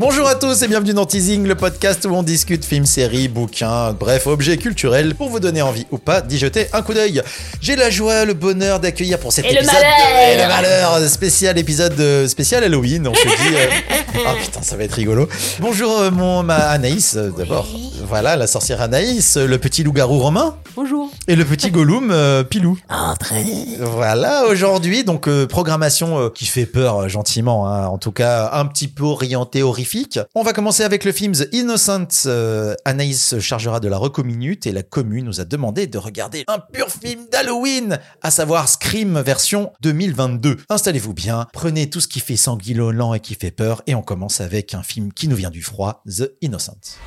Bonjour à tous et bienvenue dans Teasing, le podcast où on discute films, séries, bouquins, bref, objets culturels pour vous donner envie ou pas d'y jeter un coup d'œil. J'ai la joie, le bonheur d'accueillir pour cet Et le épisode malheur. de- et le malheur spécial épisode euh, spécial Halloween. On se dit, euh, oh putain, ça va être rigolo. Bonjour euh, mon ma Anaïs euh, d'abord. Voilà la sorcière Anaïs, euh, le petit loup-garou romain Bonjour. Et le petit Gollum euh, Pilou. Entrez. Voilà, aujourd'hui, donc euh, programmation euh, qui fait peur gentiment, hein, en tout cas un petit peu orienté horrifique. On va commencer avec le film The Innocent. Anaïs se chargera de la reco minute et la commune nous a demandé de regarder un pur film d'Halloween, à savoir Scream version 2022. Installez-vous bien, prenez tout ce qui fait sanguinolent et qui fait peur et on commence avec un film qui nous vient du froid, The Innocent.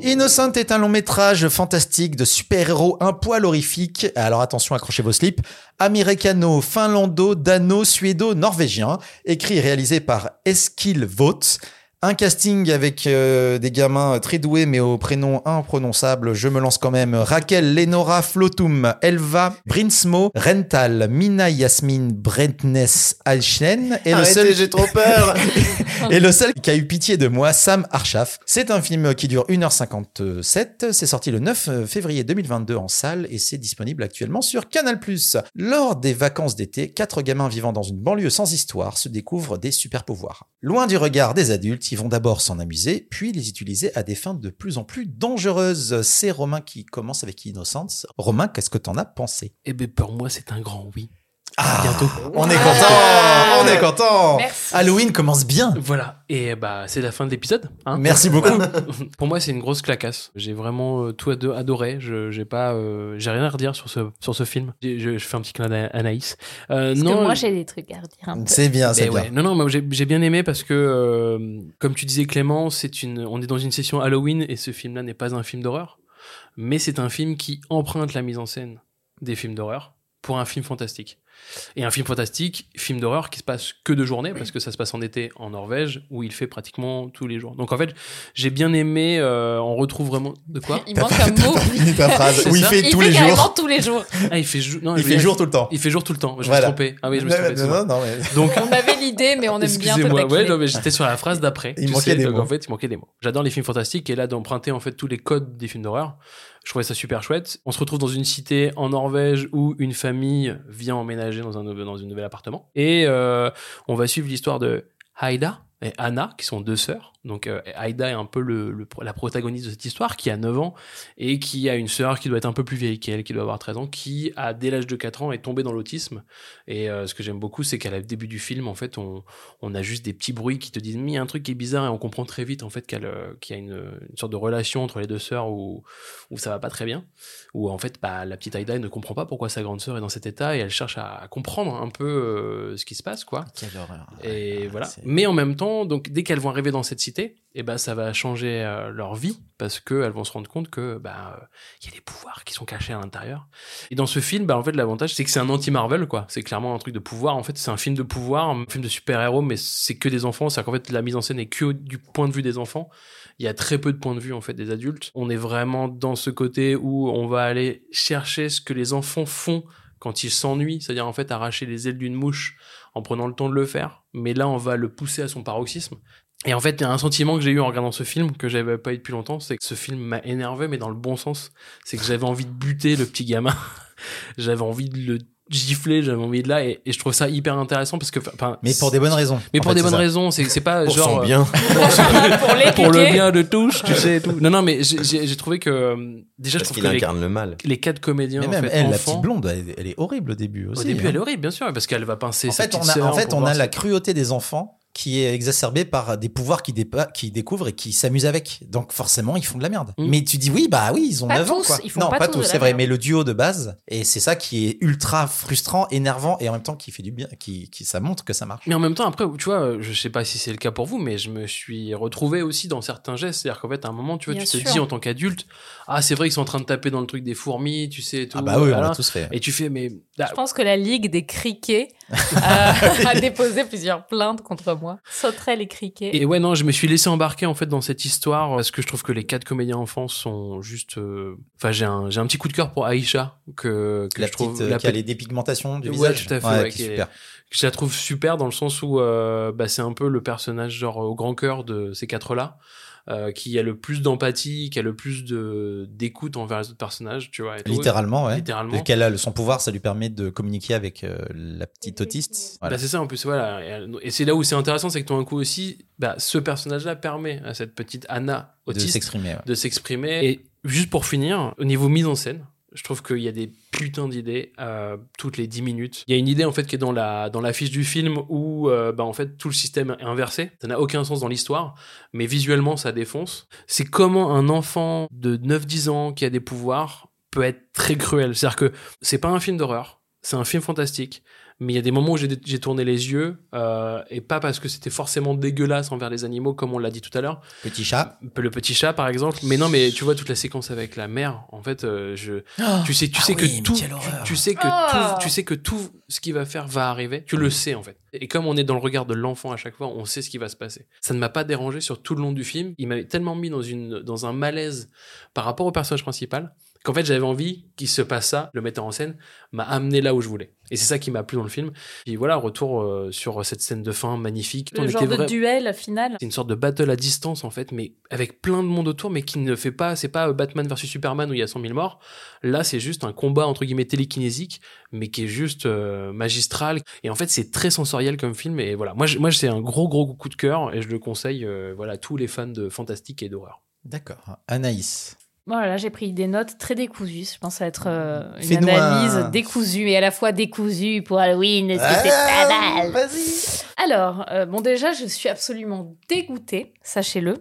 Innocent est un long métrage fantastique de super-héros un poil horrifique. Alors attention, accrochez vos slips. Americano, finlando, dano, suédo, norvégien. Écrit et réalisé par Eskil Vogt. Un casting avec euh, des gamins très doués mais au prénom imprononçable. Je me lance quand même. Raquel, Lenora, Flotum, Elva, Brinsmo, Rental, Mina Yasmin, Brentness, Alchen. Et le seul j'ai trop peur. et le seul qui a eu pitié de moi, Sam Arshaf. C'est un film qui dure 1h57. C'est sorti le 9 février 2022 en salle et c'est disponible actuellement sur Canal+. Lors des vacances d'été, quatre gamins vivant dans une banlieue sans histoire se découvrent des super pouvoirs. Loin du regard des adultes, ils vont d'abord s'en amuser, puis les utiliser à des fins de plus en plus dangereuses. C'est Romain qui commence avec Innocence. Romain, qu'est-ce que t'en as pensé? Eh ben pour moi c'est un grand oui. Ah, bientôt. On est content, on est content. Merci. Halloween commence bien. Voilà. Et bah c'est la fin de l'épisode. hein. Merci beaucoup. pour moi c'est une grosse clacasse. J'ai vraiment euh, tout ado- adoré. Je j'ai pas euh, j'ai rien à redire sur ce sur ce film. Je, je fais un petit clin d'œil à Anaïs. Euh, Parce non. que moi, j'ai des trucs à redire. C'est bien, c'est Ben bien. ouais. Non, non, mais j'ai j'ai bien aimé parce que, euh, comme tu disais Clément, c'est une, on est dans une session Halloween et ce film-là n'est pas un film d'horreur, mais c'est un film qui emprunte la mise en scène des films d'horreur pour un film fantastique. Et un film fantastique, film d'horreur qui se passe que de journée parce que ça se passe en été en Norvège où il fait pratiquement tous les jours. Donc en fait, j'ai bien aimé, euh, on retrouve vraiment de quoi Il manque un mot. Fini ta phrase. Où il fait Il tous fait les jours. tous les jours. Ah, il fait, jou- non, Il je- fait jour tout le temps. Il fait jour tout le temps. Je Voilà. me suis trompé. Ah oui, je me suis trompé. Non, non, non, mais- Donc On avait l'idée, mais on aime bien Excusez-moi, ouais, non, mais j'étais sur la phrase d'après. Il manquait sais, des donc mots. En fait, il manquait des mots. J'adore les films fantastiques et là, d'emprunter en fait tous les codes des films d'horreur, je trouvais ça super chouette. On se retrouve dans une cité en Norvège où une famille vient emménager dans un, nouvel- dans un nouvel appartement et euh, on va suivre l'histoire de Haida et Anna, qui sont deux sœurs. Donc euh, Haida est un peu le, le- la protagoniste de cette histoire, qui a 9 ans, et qui a une sœur qui doit être un peu plus vieille qu'elle, qui doit avoir 13 ans, qui, à, dès l'âge de 4 ans, est tombée dans l'autisme. Et euh, ce que j'aime beaucoup, c'est qu'à la début du film, en fait, on, on a juste des petits bruits qui te disent, mais il y a un truc qui est bizarre, et on comprend très vite, en fait, euh, qu'il y a une, une sorte de relation entre les deux sœurs où, où ça va pas très bien. Où, en fait, bah, la petite elle ne comprend pas pourquoi sa grande sœur est dans cet état, et elle cherche à, à comprendre un peu euh, ce qui se passe, quoi. Quelle horreur. Et Ouais, voilà. Mais en même temps, donc dès qu'elles vont arriver dans cette cité, eh ben ça va changer euh, leur vie parce que elles vont se rendre compte que bah euh, il y a des pouvoirs qui sont cachés à l'intérieur. Et dans ce film, bah en fait l'avantage c'est que c'est un anti-Marvel quoi. C'est clairement un truc de pouvoir. En fait, c'est un film de pouvoir, un film de super-héros, mais c'est que des enfants. C'est qu'en fait la mise en scène est que du point de vue des enfants. Il y a très peu de points de vue en fait des adultes. On est vraiment dans ce côté où on va aller chercher ce que les enfants font quand ils s'ennuient, c'est-à-dire en fait arracher les ailes d'une mouche en prenant le temps de le faire. Mais là, on va le pousser à son paroxysme. Et en fait, il y a un sentiment que j'ai eu en regardant ce film que j'avais pas eu depuis longtemps, c'est que ce film m'a énervé, mais dans le bon sens. C'est que j'avais envie de buter le petit gamin. j'avais envie de le gifler, j'avais envie de là, et, et je trouve ça hyper intéressant parce que, enfin, Mais pour des bonnes raisons. mais pour fait, des bonnes ça. raisons, c'est c'est pas Pour genre son euh, bien. pour les pour le bien de tous, tu sais et tout. Non non, mais j'ai- j'ai j'ai trouvé que euh, déjà je Parce trouve qu'il que les, incarne le mal. les quatre comédiens Mais en même fait, elle, la enfants, petite blonde, elle, elle est horrible au début aussi. au début hein. elle est horrible bien sûr parce qu'elle va pincer En sa fait, on a, en fait, on a la cruauté des enfants qui est exacerbée par des pouvoirs dépa- qu'ils découvrent et qui s'amusent avec. Donc forcément, ils font de la merde. Mm. Mais tu dis oui, bah oui, ils ont Pas 9 ans. Quoi. ils font non, pas pas tous c'est vrai. merde. Mais le duo de base, et c'est ça qui est ultra frustrant, énervant et en même temps qui fait du bien, qui, qui ça montre que ça marche. Mais en même temps, après, tu vois, je sais pas si c'est le cas pour vous, mais je me suis retrouvé aussi dans certains gestes. C'est-à-dire qu'en fait, à un moment, tu vois, Bien tu te dis en tant qu'adulte, ah, c'est vrai qu'ils sont en train de taper dans le truc des fourmis, tu sais, et tout. Ah bah oui, on l'a tous fait. Et tu fais, mais. Je pense que la Ligue des criquets a, a déposé plusieurs plaintes contre moi. Sauterait les criquets. Et ouais, non, je me suis laissé embarquer en fait dans cette histoire parce que je trouve que les quatre comédiens enfants sont juste. euh, Enfin, j'ai un, j'ai un petit coup de cœur pour Aïcha que, que la je trouve. petite euh, la qui a les dépigmentations du Ouais, visage. tout à fait, ouais, qui qui est est- super. je la trouve super dans le sens où euh, bah, c'est un peu le personnage genre au grand cœur de ces quatre-là, euh, qui a le plus d'empathie, qui a le plus de d'écoute envers les autres personnages, tu vois. et tout. Littéralement, ouais. Littéralement. Et qu'elle a le- son pouvoir, ça lui permet de communiquer avec euh, la petite autiste. Voilà. Bah, c'est ça en plus, voilà. Et, c'est là où c'est intéressant, c'est que tout d'un coup aussi, bah, ce personnage-là permet à cette petite Anna de autiste s'exprimer. ouais. de s'exprimer. Et juste pour finir, au niveau mise en scène, je trouve qu'il y a des putains d'idées euh, toutes les 10 minutes. Il y a une idée en fait qui est dans la dans l'affiche du film où euh, bah, en fait tout le système est inversé. Ça n'a aucun sens dans l'histoire, mais visuellement ça défonce. C'est comment un enfant de 9-10 ans qui a des pouvoirs peut être très cruel. C'est-à-dire que c'est pas un film d'horreur, c'est un film fantastique. Mais il y a des moments où j'ai tourné les yeux, euh, et pas parce que c'était forcément dégueulasse envers les animaux, comme on l'a dit tout à l'heure, Petit chat. le petit chat par exemple. Mais non mais tu vois toute la séquence avec la mère en fait euh, je tu sais tu Ah sais oui, que tout tu, sais que tout tu sais que tout ce qu'il va faire va arriver. Tu le sais en fait. Et comme on est dans le regard de l'enfant à chaque fois on sait ce qui va se passer. Ça ne m'a pas dérangé sur tout le long du film. Il m'avait tellement mis dans une dans un malaise par rapport au personnage principal qu'en fait j'avais envie qu'il se passe ça le metteur en scène m'a amené là où je voulais et c'est ça qui m'a plu dans le film et voilà retour euh, sur cette scène de fin magnifique On Le genre était de duel final. c'est une sorte de battle à distance en fait, mais avec plein de monde autour, mais qui ne fait pas, c'est pas euh, Batman versus Superman où il y a 100 000 morts. Là, c'est juste un combat entre guillemets télékinésique, mais qui est juste euh, magistral. Et en fait, c'est très sensoriel comme film. Et voilà, moi, je- moi, c'est un gros gros coup de cœur et je le conseille, euh, voilà, à tous les fans de fantastique et d'horreur. D'accord. Anaïs. Voilà, j'ai pris des notes très décousues. Je pense que va être euh, une analyse un- décousue et à la fois décousue pour Halloween. C'était pas mal. Vas-y. Alors, euh, bon, déjà, je suis absolument dégoûtée, sachez-le,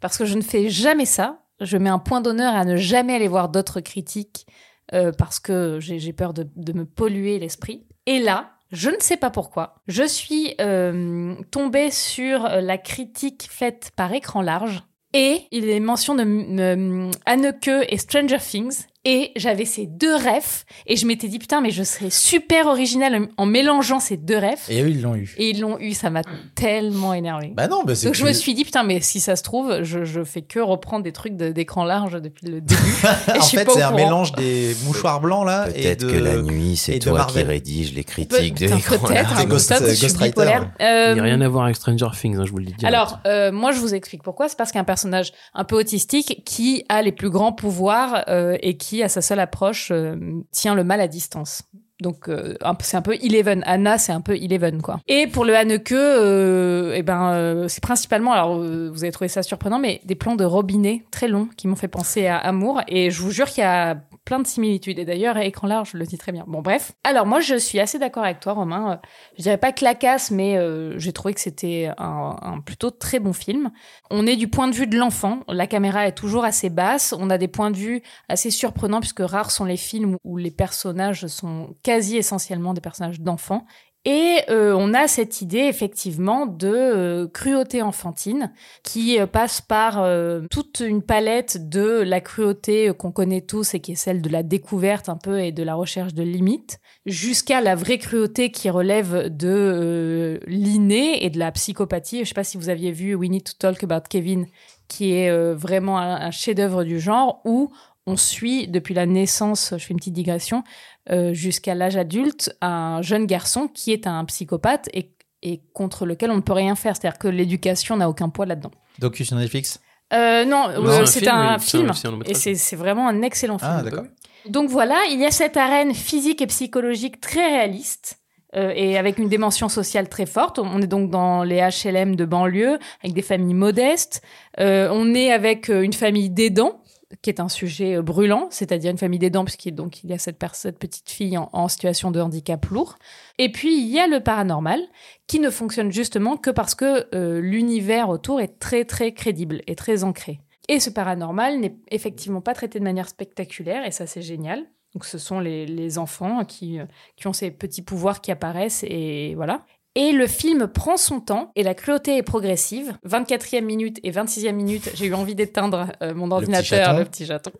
parce que je ne fais jamais ça. Je mets un point d'honneur à ne jamais aller voir d'autres critiques euh, parce que j'ai peur de, de me polluer l'esprit. Et là, je ne sais pas pourquoi, je suis euh, tombée sur la critique faite par écran large. Et il est mention de Anneke et Stranger Things. Et j'avais ces deux refs. Et je m'étais dit, putain, mais je serais super originale en mélangeant ces deux refs. Et eux, ils l'ont eu. Et ils l'ont eu, ça m'a tellement énervé. Bah non, bah c'est Donc que je me suis dit, putain, mais si ça se trouve, je, je fais que reprendre des trucs de- d'écran large depuis le début. Et je en suis fait, c'est un mélange des mouchoirs blancs là et Peut-être que la nuit, c'est toi Marvel. qui rédige les Pe- critiques de l'écran Peut-être, large. hein, Ghost- suis Ghostwriter. bipolaire. Euh, Il n'y a rien à voir avec Stranger Things, hein, je vous le dis. direct. Alors, euh, moi, je vous explique pourquoi. C'est parce qu'un personnage un peu autistique qui a les plus grands pouvoirs euh, et qui, à sa seule approche, euh, tient le mal à distance. Donc, euh, c'est un peu Eleven. Anna, c'est un peu Eleven, quoi. Et pour le Hanneke, euh, eh ben, euh, c'est principalement, alors, vous avez trouvé ça surprenant, mais des plans de robinet très longs qui m'ont fait penser à Amour. Et je vous jure qu'il y a plein de similitudes. Et d'ailleurs, à écran large, je le dis très bien. Bon, bref. Alors, moi, je suis assez d'accord avec toi, Romain. Euh, Je dirais pas clacasse, mais euh, j'ai trouvé que c'était un, un plutôt très bon film. On est du point de vue de l'enfant. La caméra est toujours assez basse. On a des points de vue assez surprenants puisque rares sont les films où les personnages sont quasi essentiellement des personnages d'enfants. Et euh, on a cette idée effectivement de euh, cruauté enfantine qui euh, passe par toute une palette de la cruauté qu'on connaît tous et qui est celle de la découverte un peu et de la recherche de limites, jusqu'à la vraie cruauté qui relève de l'inné et de la psychopathie. Je sais pas si vous aviez vu We Need to Talk About Kevin, qui est vraiment un chef-d'œuvre du genre où on suit depuis la naissance, je fais une petite digression, euh, jusqu'à l'âge adulte, un jeune garçon qui est un psychopathe et, et contre lequel on ne peut rien faire. C'est-à-dire que l'éducation n'a aucun poids là-dedans. Docu sur Netflix? Euh, non, Non, euh, c'est un film, un et c'est vraiment un excellent film. Ah, d'accord. Donc voilà, il y a cette arène physique et psychologique très réaliste. euh, et avec une dimension sociale très forte. On est donc dans les HLM de banlieue, avec des familles modestes. Euh, on est avec une famille d'aidants, qui est un sujet euh, brûlant, c'est-à-dire une famille d'aidants, puisqu'il y a cette, cette petite fille en, situation de handicap lourd. Et puis il y a le paranormal, qui ne fonctionne justement que parce que euh, l'univers autour est très très crédible et très ancré. Et ce paranormal n'est effectivement pas traité de manière spectaculaire, et ça c'est génial. Donc ce sont les, les enfants qui, euh, qui ont ces petits pouvoirs qui apparaissent, et voilà. Et le film prend son temps et la cruauté est progressive. 24e minute et 26e minute, j'ai eu envie d'éteindre euh, mon ordinateur, le petit chaton.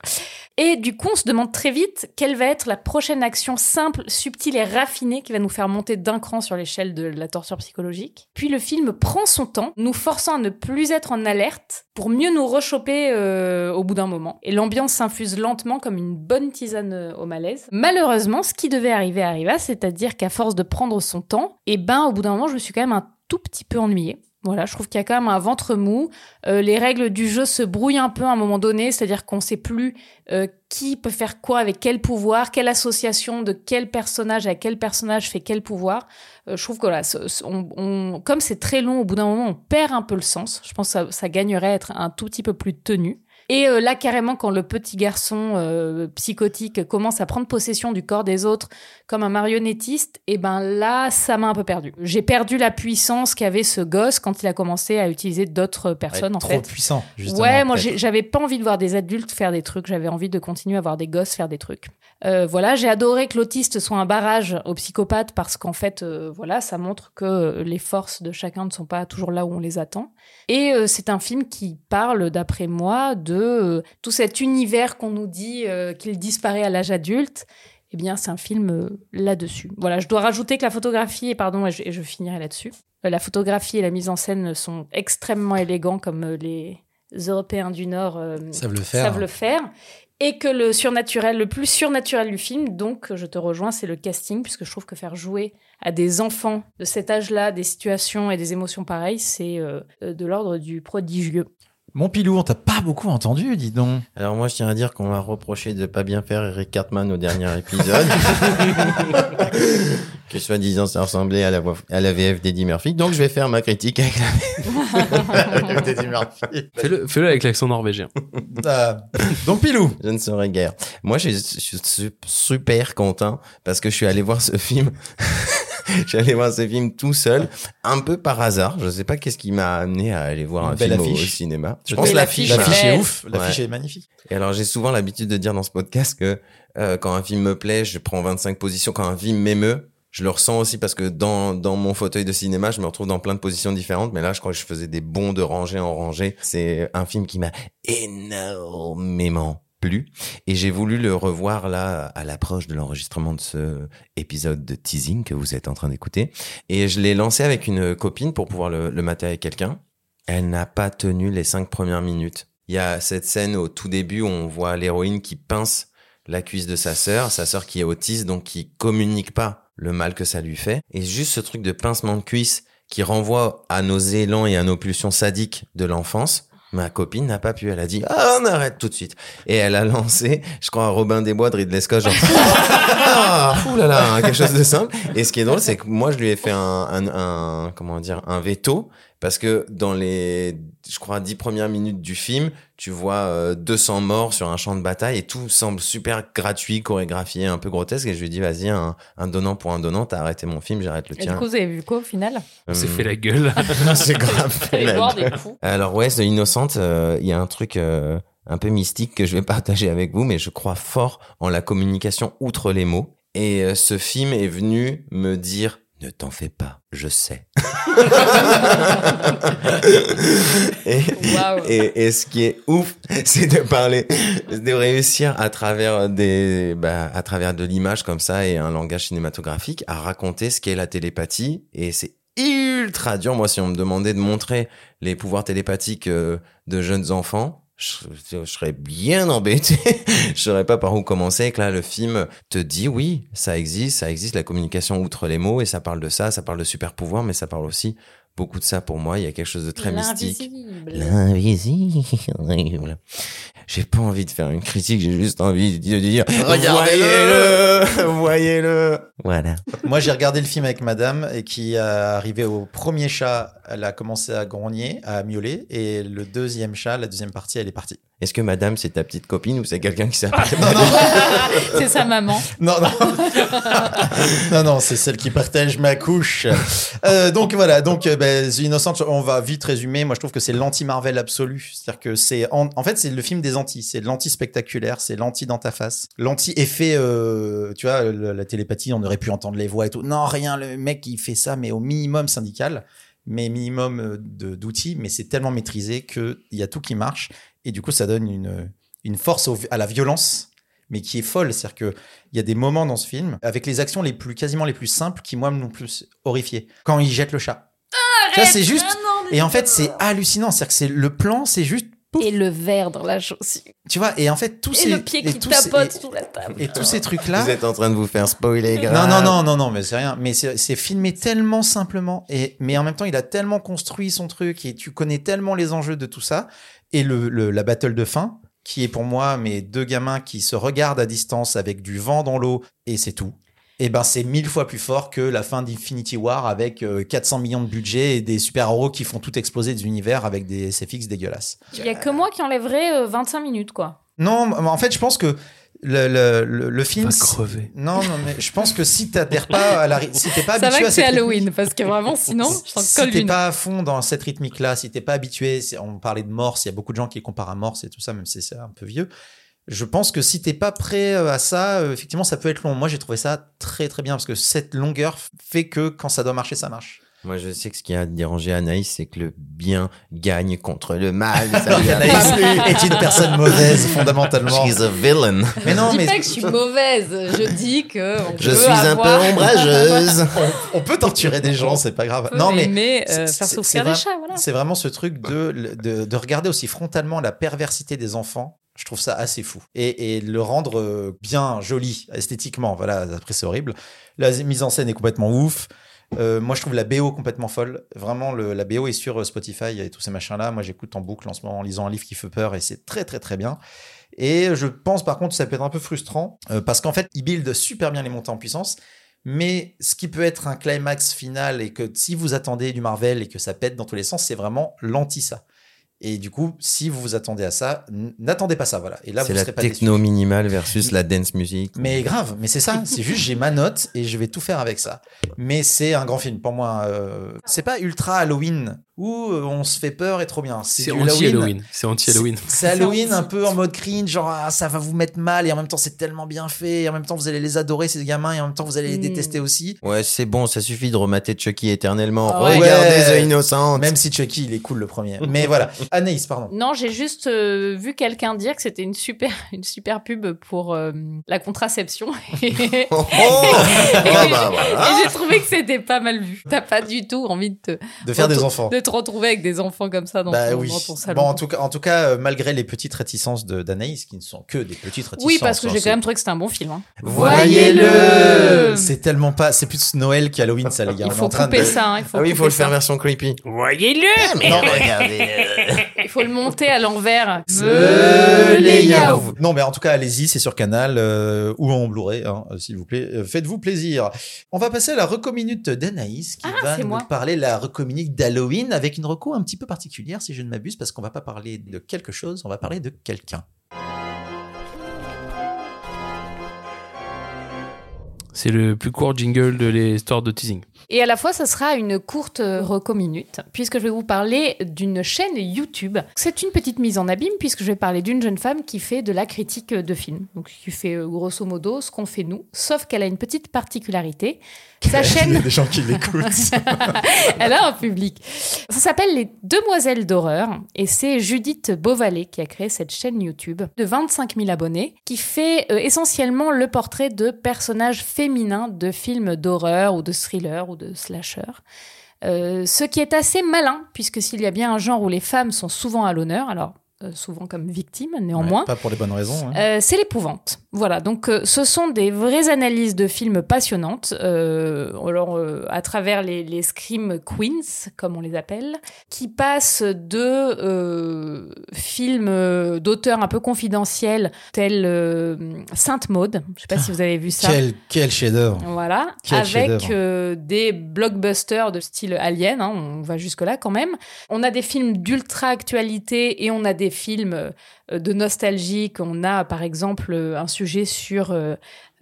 Et du coup, on se demande très vite quelle va être la prochaine action simple, subtile et raffinée qui va nous faire monter d'un cran sur l'échelle de la torture psychologique. Puis le film prend son temps, nous forçant à ne plus être en alerte pour mieux nous rechoper euh, au bout d'un moment. Et l'ambiance s'infuse lentement comme une bonne tisane euh, au malaise. Malheureusement, ce qui devait arriver arriva, c'est-à-dire qu'à force de prendre son temps, et ben au bout d'un moment, je me suis quand même un tout petit peu ennuyée. Voilà, je trouve qu'il y a quand même un ventre mou. Euh, les règles du jeu se brouillent un peu à un moment donné, c'est-à-dire qu'on sait plus euh, qui peut faire quoi avec quel pouvoir, quelle association de quel personnage à quel personnage fait quel pouvoir. Euh, je trouve que comme c'est très long, au bout d'un moment, on perd un peu le sens. Je pense que ça, ça gagnerait à être un tout petit peu plus tenu. Et euh, là, carrément, quand le petit garçon euh, psychotique commence à prendre possession du corps des autres comme un marionnettiste, et ben là, ça m'a un peu perdu. J'ai perdu la puissance qu'avait ce gosse quand il a commencé à utiliser d'autres personnes, en trop fait. puissant, justement. Ouais, moi j'avais pas envie de voir des adultes faire des trucs, j'avais envie de continuer à voir des gosses faire des trucs. Euh, voilà, j'ai adoré que l'autiste soit un barrage aux psychopathes parce qu'en fait, euh, voilà, ça montre que les forces de chacun ne sont pas toujours là où on les attend. Et euh, c'est un film qui parle, d'après moi, de euh, tout cet univers qu'on nous dit euh, qu'il disparaît à l'âge adulte. Eh bien, c'est un film euh, là-dessus. Voilà, je dois rajouter que la photographie, et pardon, et je, et je finirai là-dessus. Euh, La photographie et la mise en scène sont extrêmement élégants comme euh, les Européens du Nord euh, Savent le faire. savent le faire. Et que le surnaturel, le plus surnaturel du film, donc je te rejoins, c'est le casting, puisque je trouve que faire jouer à des enfants de cet âge-là des situations et des émotions pareilles, c'est euh, euh, de l'ordre du prodigieux. Mon pilou, on t'a pas beaucoup entendu, dis donc. Alors moi, je tiens à dire qu'on m'a reproché de pas bien faire Eric Cartman au dernier épisode. que soi-disant ça ressemblait à la, voix, à la VF d'Eddie Murphy. Donc je vais faire ma critique avec la... T'es dit Murphy. Fais-le avec l'accent norvégien. Euh, donc pilou. Je ne saurais guère. Moi, je, je suis su- super content parce que je suis allé voir ce film. allé voir ce film tout seul, un peu par hasard. Je sais pas qu'est-ce qui m'a amené à aller voir un film au, au cinéma. Je Je pense l'affiche. l'affiche, est ouf. L'affiche Ouais. est magnifique. Et alors, j'ai souvent l'habitude de dire dans ce podcast que euh, quand un film me plaît, je prends 25 positions. Quand un film m'émeut, je le ressens aussi parce que dans, dans mon fauteuil de cinéma, je me retrouve dans plein de positions différentes. Mais là, je crois que je faisais des bonds de rangée en rangée. C'est un film qui m'a énormément Et j'ai voulu le revoir là, à l'approche de l'enregistrement de ce épisode de teasing que vous êtes en train d'écouter. Et je l'ai lancé avec une copine pour pouvoir le, le mater avec quelqu'un. Elle n'a pas tenu les cinq premières minutes. Il y a cette scène au tout début où on voit l'héroïne qui pince la cuisse de sa sœur, sa sœur qui est autiste, donc qui communique pas le mal que ça lui fait. Et juste ce truc de pincement de cuisse qui renvoie à nos élans et à nos pulsions sadiques de l'enfance. Ma copine n'a pas pu. Elle a dit, ah, on arrête tout de suite. Et elle a lancé, je crois, Robin des Bois de Ridley Scott, genre, ah, ouh là là, hein, quelque chose de simple. Et ce qui est drôle, c'est que moi, je lui ai fait un, un, un- comment dire, un veto. Parce que dans les, je crois, dix premières minutes du film, tu vois euh, 200 morts sur un champ de bataille et tout semble super gratuit, chorégraphié, un peu grotesque. Et je lui dis, vas-y, un, un donnant pour un donnant, t'as arrêté mon film, j'arrête le Et du tien. coup, vous avez vu quoi au final? On s'est Hum, fait la gueule. C'est grave. fait la voir gueule. des coups. Alors ouais, c'est innocente. euh, Il y a un truc euh, un peu mystique que je vais partager avec vous, mais je crois fort en la communication outre les mots. Et euh, ce film est venu me dire ne t'en fais pas, je sais. et, et ce qui est ouf, c'est de parler, de réussir à travers des, bah, à travers de l'image comme ça et un langage cinématographique à raconter ce qu'est la télépathie. Et c'est ultra dur. Moi, si on me demandait de montrer les pouvoirs télépathiques euh, de jeunes enfants, je, serais bien embêté. je saurais pas par où commencer. Et que là, le film te dit oui, ça existe, ça existe la communication outre les mots et ça parle de ça, ça parle de super pouvoirs, mais ça parle aussi beaucoup de ça pour moi. Il y a quelque chose de très mystique. L'invisible. L'invisible. J'ai pas envie de faire une critique, j'ai juste envie de dire Regardez-le voyez-le, voyez-le. Voilà. Moi, j'ai regardé le film avec madame et qui est arrivé au premier chat, elle a commencé à grogner, à miauler, et le deuxième chat, la deuxième partie, elle est partie. Est-ce que madame, c'est ta petite copine ou c'est quelqu'un qui s'appelle Non, non, C'est sa maman. non, non. non, non, c'est celle qui partage ma couche. Euh, donc voilà, donc euh, ben, The Innocent, on va vite résumer. Moi, je trouve que c'est l'anti-Marvel absolu. C'est-à-dire que c'est, en, en fait, c'est le film des anti. C'est l'anti-spectaculaire, c'est l'anti dans ta face. L'anti-effet, euh, tu vois, le- la télépathie, on aurait pu entendre les voix et tout. Non, rien, le mec, il fait ça, mais au minimum syndical, mais minimum euh, de- d'outils, mais c'est tellement maîtrisé qu'il y a tout qui marche. Et du coup, ça donne une, une force au- à la violence mais qui est folle. C'est-à-dire qu'il y a des moments dans ce film, avec les actions les plus, quasiment les plus simples, qui, moi, m'ont plus horrifié. Quand il jette le chat. Tu vois, c'est juste. Et en fait, c'est hallucinant. C'est-à-dire que c'est le plan, c'est juste. Pouf, Et le verre dans la chaussure. tu vois, et en fait, tous Et ces. le pied qui ces- tapote et- sous la table. et, tous ces trucs-là. Vous êtes en train de vous faire spoiler, grave. Non, non, non, non, non, mais c'est rien. Mais c'est c'est filmé tellement simplement. Et, mais en même temps, il a tellement construit son truc et tu connais tellement les enjeux de tout ça. Et le, le- la battle de fin, qui est pour moi mes deux gamins qui se regardent à distance avec du vent dans l'eau et c'est tout. Et ben, c'est mille fois plus fort que la fin d'Infinity War avec euh, 400 millions de budget et des super-héros qui font tout exploser des univers avec des SFX dégueulasses. Il y a que moi qui enlèverais euh, 25 minutes, quoi. Non, mais en fait, je pense que le, le, le, le film. Va crever. Non, non, mais je pense que si t'adhères pas à la, si t'es pas Ça va que à c'est cette Halloween, parce que vraiment, sinon, je t'en si colle t'es une. pas à fond dans cette rythmique-là, si t'es pas habitué, c'est- on parlait de Morse, il y a beaucoup de gens qui comparent à Morse et tout ça, même si c'est un peu vieux. Je pense que si t'es pas prêt euh, à ça, euh, effectivement, ça peut être long. Moi, j'ai trouvé ça très très bien parce que cette longueur fait que quand ça doit marcher, ça marche. Moi, je sais que ce qui a dérangé Anaïs, c'est que le bien gagne contre le mal. Ça lui a Anaïs est une personne mauvaise fondamentalement. She's a villain. Mais non, je dis mais pas que je suis mauvaise, je dis que. on Je peut suis un peu avoir- ombrageuse. on, on peut torturer des gens, c'est pas grave. on peut Non, mais aimer, euh, c'est- faire souffrir des chats, voilà. C'est vraiment ce truc de, de, de regarder aussi frontalement la perversité des enfants. Je trouve ça assez fou. Et, le rendre euh, bien joli, esthétiquement. Voilà, après, c'est horrible. La mise en scène est complètement ouf. Euh, moi, je trouve la BO complètement folle. Vraiment, la BO est sur euh, Spotify et tous ces machins-là. Moi, j'écoute en boucle en ce moment en lisant un livre qui fait peur et c'est très, très, très bien. Et je pense, par contre, ça peut être un peu frustrant parce qu'en fait, il build super bien les montées en puissance. Mais ce qui peut être un climax final et que si vous attendez du Marvel et que ça pète dans tous les sens, c'est vraiment l'anti ça. Et du coup, si vous vous attendez à ça, n'attendez pas ça, voilà. Et là, C'est vous la serez pas déçus. techno minimale versus la dance music. Mais grave, mais c'est ça. C'est juste j'ai ma note et je vais tout faire avec ça. Mais c'est un grand film pour moi. euh, c'est pas ultra Halloween où euh, on se fait peur et trop bien. C'est anti-Halloween. C'est anti-Halloween. c'est- Halloween un peu en mode cringe, genre ah, ça va vous mettre mal et en même temps c'est tellement bien fait et en même temps vous allez les adorer ces gamins et en même temps vous allez les Mm. détester aussi. Ouais, c'est bon, ça suffit de remater Chucky éternellement. Ah. Regardez Ouais. The Innocent. Même si Chucky il est cool le premier. Mais voilà. Anaïs, pardon. Non, j'ai juste euh, vu quelqu'un dire que c'était une super, une super pub pour euh, la contraception. et Oh, oh Ah bah voilà. j'ai trouvé que c'était pas mal vu. T'as pas du tout envie de te, De faire des de te retrouver avec des enfants comme ça dans, Bah ton, oui. dans ton salon. Bon, en tout cas, en tout cas, euh, malgré les petites réticences de d'Anaïs, qui ne sont que des petites réticences. oui, parce que j'ai quand même trouvé que c'était un bon film. hein. Voyez-le C'est tellement pas. C'est plus Noël qu'Halloween, ça, les gars. Il faut couper de... ça. hein, il faut Ah oui, il faut le faire ça. version creepy. Voyez-le Mais regardez. Il faut le monter à l'envers. Non, mais en tout cas, allez-y, c'est sur Canal euh, ou en Blu-ray, hein, euh, s'il vous plaît. Euh, Faites-vous plaisir. On va passer à la recominute d'Anaïs qui Ah, va nous moi. parler la recominute d'Halloween avec une reco un petit peu particulière, si je ne m'abuse, parce qu'on va pas parler de quelque chose, on va parler de quelqu'un. C'est le plus court jingle de l'histoire de teasing. Et à la fois, ça sera une courte reco-minute, puisque je vais vous parler d'une chaîne YouTube. C'est une petite mise en abîme, puisque je vais parler d'une jeune femme qui fait de la critique de films. Donc, qui fait euh, grosso modo ce qu'on fait nous, sauf qu'elle a une petite particularité. Sa chaîne, des gens qui l'écoutent. elle a un public. Ça s'appelle Les Demoiselles d'horreur, et c'est Judith Beauvalet qui a créé cette chaîne YouTube de 25 000 abonnés, qui fait euh, essentiellement le portrait de personnages féminins de films d'horreur ou de thriller ou de slasher. Euh, ce qui est assez malin, puisque s'il y a bien un genre où les femmes sont souvent à l'honneur, alors souvent comme victimes néanmoins, Ouais, pas pour les bonnes raisons. hein. euh, c'est l'épouvante. Voilà, donc euh, ce sont des vraies analyses de films passionnantes, euh, alors euh, à travers les, les Scream Queens, comme on les appelle, qui passent de euh, films euh, d'auteurs un peu confidentiels, tels euh, Sainte Maud, je sais pas si vous avez vu ça. Quel, quel chef-d'œuvre. Voilà, Quel avec euh, des blockbusters de style Alien, hein, on va jusque-là quand même. On a des films d'ultra-actualité et on a des des films euh, de nostalgie, qu'on a par exemple euh, un sujet sur euh,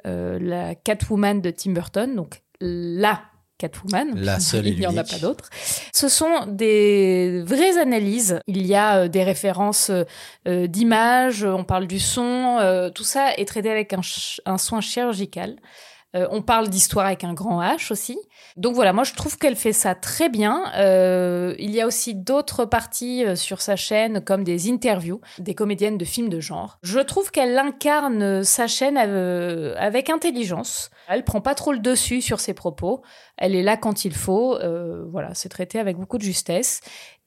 la Catwoman de Tim Burton, donc la Catwoman. La seule Il n'y en a pas d'autres. Ce sont des vraies analyses. Il y a euh, des références euh, d'images, on parle du son, euh, tout ça est traité avec un soin chirurgical. Euh, on parle d'histoire avec un grand H aussi. Donc voilà, moi je trouve qu'elle fait ça très bien. Euh, il y a aussi d'autres parties euh, sur sa chaîne, comme des interviews des comédiennes de films de genre. Je trouve qu'elle incarne euh, sa chaîne euh, avec intelligence. Elle prend pas trop le dessus sur ses propos. Elle est là quand il faut. Euh, voilà, c'est traité avec beaucoup de justesse.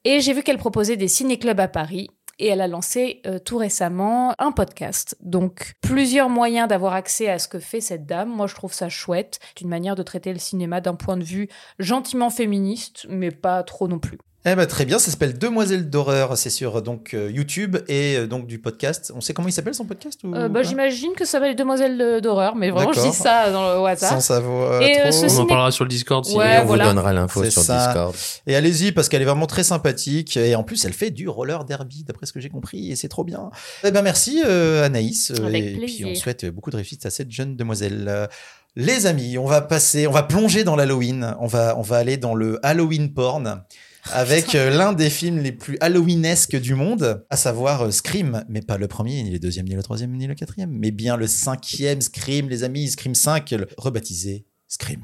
Et j'ai vu qu'elle proposait des ciné-clubs à Paris. Et elle a lancé euh, tout récemment un podcast. Donc, plusieurs moyens d'avoir accès à ce que fait cette dame. Moi, je trouve ça chouette. Une manière de traiter le cinéma d'un point de vue gentiment féministe, mais pas trop non plus. Eh ben, très bien, ça s'appelle Demoiselles d'horreur, c'est sur donc euh, YouTube et euh, donc du podcast. On sait comment il s'appelle son podcast ou Euh, bah, J'imagine que ça va les demoiselles de- d'horreur, mais vraiment, je dis ça dans le hasard. Sans savoir Et, trop. On en parlera sur le Discord. si- Ouais, on voilà. vous donnera l'info sur ça. Discord. Et allez-y parce qu'elle est vraiment très sympathique et en plus elle fait du roller derby d'après ce que j'ai compris et c'est trop bien. Eh ben merci euh, Anaïs Avec et plaisir. puis on souhaite beaucoup de réussite à cette jeune demoiselle. Les amis, on va passer, on va plonger dans l'Halloween. On va, on va aller dans le Halloween porn avec euh, l'un des films les plus Halloweenesques du monde, à savoir euh, Scream, mais pas le premier, ni le deuxième, ni le troisième, ni le quatrième, mais bien le cinquième Scream, les amis, Scream 5, le- rebaptisé Scream.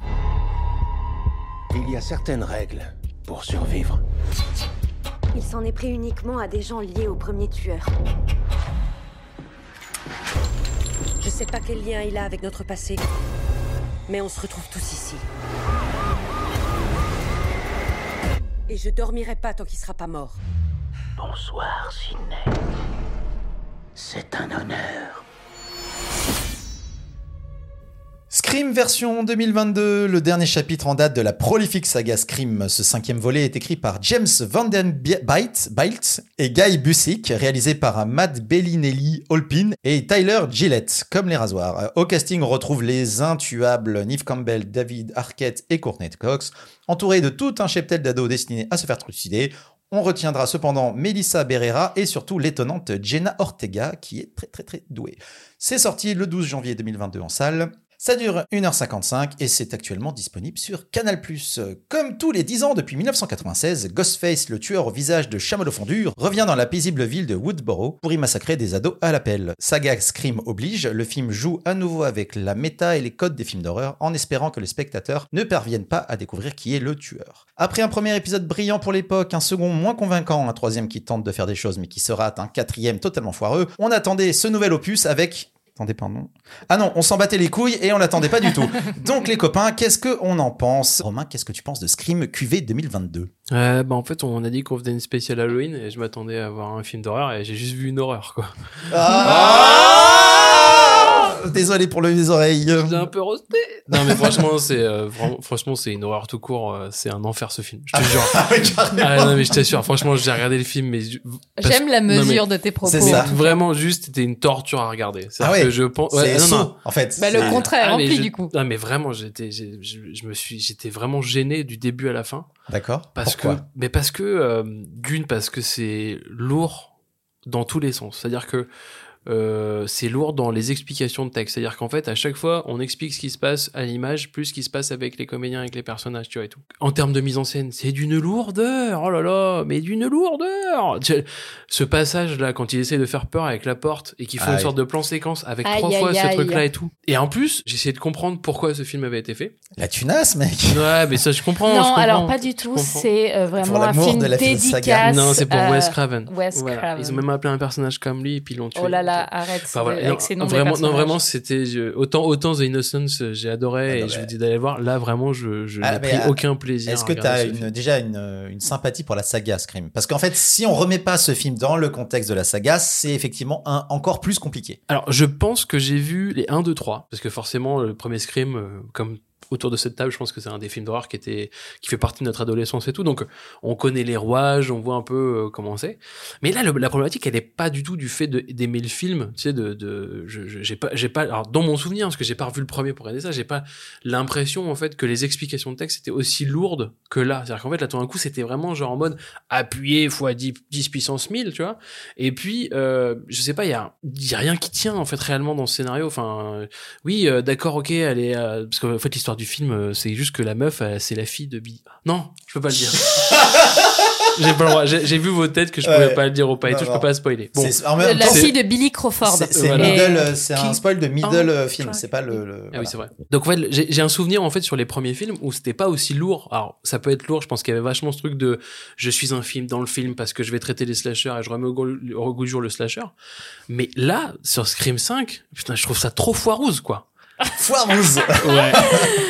Il y a certaines règles pour survivre. Il s'en est pris uniquement à des gens liés au premier tueur. Je sais pas quel lien il a avec notre passé, mais on se retrouve tous ici. Et je dormirai pas tant qu'il sera pas mort. Bonsoir, Sidney. C'est un honneur. Scream version 2022, le dernier chapitre en date de la prolifique saga Scream. Ce cinquième volet est écrit par James Vandenbilt Bilt et Guy Busick, réalisé par Matt Bellinelli Holpin et Tyler Gillette, comme les rasoirs. Au casting, on retrouve les intuables Neve Campbell, David Arquette et Courtney Cox, entourés de tout un cheptel d'ados destinés à se faire trucider. On retiendra cependant Melissa Berrera et surtout l'étonnante Jenna Ortega, qui est très très très douée. C'est sorti le 12 janvier 2022 en salle. Ça dure 1h55 et c'est actuellement disponible sur Canal+. Comme tous les 10 ans depuis 1996, Ghostface, le tueur au visage de chamallow fondu, revient dans la paisible ville de Woodboro pour y massacrer des ados à l'appel. Saga Scream oblige, le film joue à nouveau avec la méta et les codes des films d'horreur en espérant que les spectateurs ne parviennent pas à découvrir qui est le tueur. Après un premier épisode brillant pour l'époque, un second moins convaincant, un troisième qui tente de faire des choses mais qui se rate, un quatrième totalement foireux, on attendait ce nouvel opus avec Attendez, pardon. Ah non, on s'en battait les couilles et on l'attendait pas du tout. Donc les copains, qu'est-ce qu'on en pense? Romain, qu'est-ce que tu penses de Scream QV 2022 Euh, bah en fait, on a dit qu'on faisait une spéciale Halloween et je m'attendais à voir un film d'horreur et j'ai juste vu une horreur quoi. Ah Désolé pour les oreilles. J'ai un peu rosté. Non mais franchement, c'est euh, franchement c'est une horreur tout court. euh, C'est un enfer ce film. Je te jure. Ah oui, carrément. Ah non mais je t'assure. Franchement, j'ai regardé le film mais J'aime la non, mais- mesure de tes propos. Ça. vraiment juste c'était une torture à regarder. C'est Ah ouais. que je pense. C'est non, saut, non. en fait. Bah, le contraire, Ah, rempli je- du coup. Non mais vraiment, j'étais, j'ai- je, je me suis, j'étais vraiment gêné du début à la fin D'accord. parce Pourquoi? que, mais parce que euh, d'une parce que c'est lourd dans tous les sens. C'est-à-dire que euh, c'est lourd dans les explications de texte. C'est-à-dire qu'en fait, à chaque fois, on explique ce qui se passe à l'image, plus ce qui se passe avec les comédiens, avec les personnages, tu vois, et tout. En termes de mise en scène, c'est d'une lourdeur. Oh là là, mais d'une lourdeur. Ce passage-là, quand il essaie de faire peur avec la porte et qu'il faut Aïe. une sorte de plan séquence avec Aïe, trois fois aïe, ce truc-là et tout. Et en plus, j'ai essayé de comprendre pourquoi ce film avait été fait. La tunasse, mec. Ouais, mais ça, je comprends. je Non, comprends. alors pas du tout. C'est euh, Pour vraiment un l'amour film de la dédicace. saga. Non, c'est pour à- Wes Craven. Wes Voilà. Craven. Ils ont même appelé un personnage comme lui et puis ils l'ont tué. Oh là là, arrête Enfin, voilà. avec Non, ces noms des vraiment, non, vraiment, c'était autant autant The Innocence, euh, j'ai adoré Ah, non, et je vous dis d'aller voir. Là, vraiment, je, je Ah, n'ai pris euh, aucun plaisir. Est-ce que tu as une, déjà une, une sympathie pour la saga Scream? Parce qu'en fait, si on remet pas ce film dans le contexte de la saga, c'est effectivement un, encore plus compliqué. Alors, je pense que j'ai vu les 1, 2, 3 parce que forcément, le premier Scream, euh, comme autour de cette table, je pense que c'est un des films d'horreur qui était, qui fait partie de notre adolescence et tout. Donc, on connaît les rouages, on voit un peu euh, comment c'est. Mais là, la problématique, elle est pas du tout du fait d'aimer le film. Tu sais, de, de, j'ai pas, j'ai pas, alors, dans mon souvenir, parce que j'ai pas revu le premier pour regarder ça, j'ai pas l'impression, en fait, que les explications de texte étaient aussi lourdes que là. C'est-à-dire qu'en fait, là, tout d'un coup, c'était vraiment genre en mode appuyé fois 10, 10 puissance 1000, tu vois. Et puis, euh, je sais pas, il y a, rien qui tient, en fait, réellement dans ce scénario. Enfin, oui, euh, d'accord, ok, elle est, euh, parce qu'en fait, l'histoire du film, euh, c'est juste que la meuf, euh, c'est la fille de Billy. Non, je peux pas le dire. j'ai pas le droit. J'ai j'ai vu vos têtes que je pouvais Ouais. pas le dire au pas et Non, tout, je peux pas spoiler. Bon. C'est- en même la fille de Billy Crawford. c'est Voilà. euh, un spoil de middle Oh, film, c'est pas le. le- Ah oui, c'est vrai. Donc, en fait, j'ai j'ai un souvenir, en fait, sur les premiers films où c'était pas aussi lourd. Alors, ça peut être lourd, je pense qu'il y avait vachement ce truc de je suis un film dans le film parce que je vais traiter les slashers et je remets au goût au goût du jour le slasher. Mais là, sur Scream 5, putain, je trouve ça trop foireuse, quoi. Foireuse. Ouais.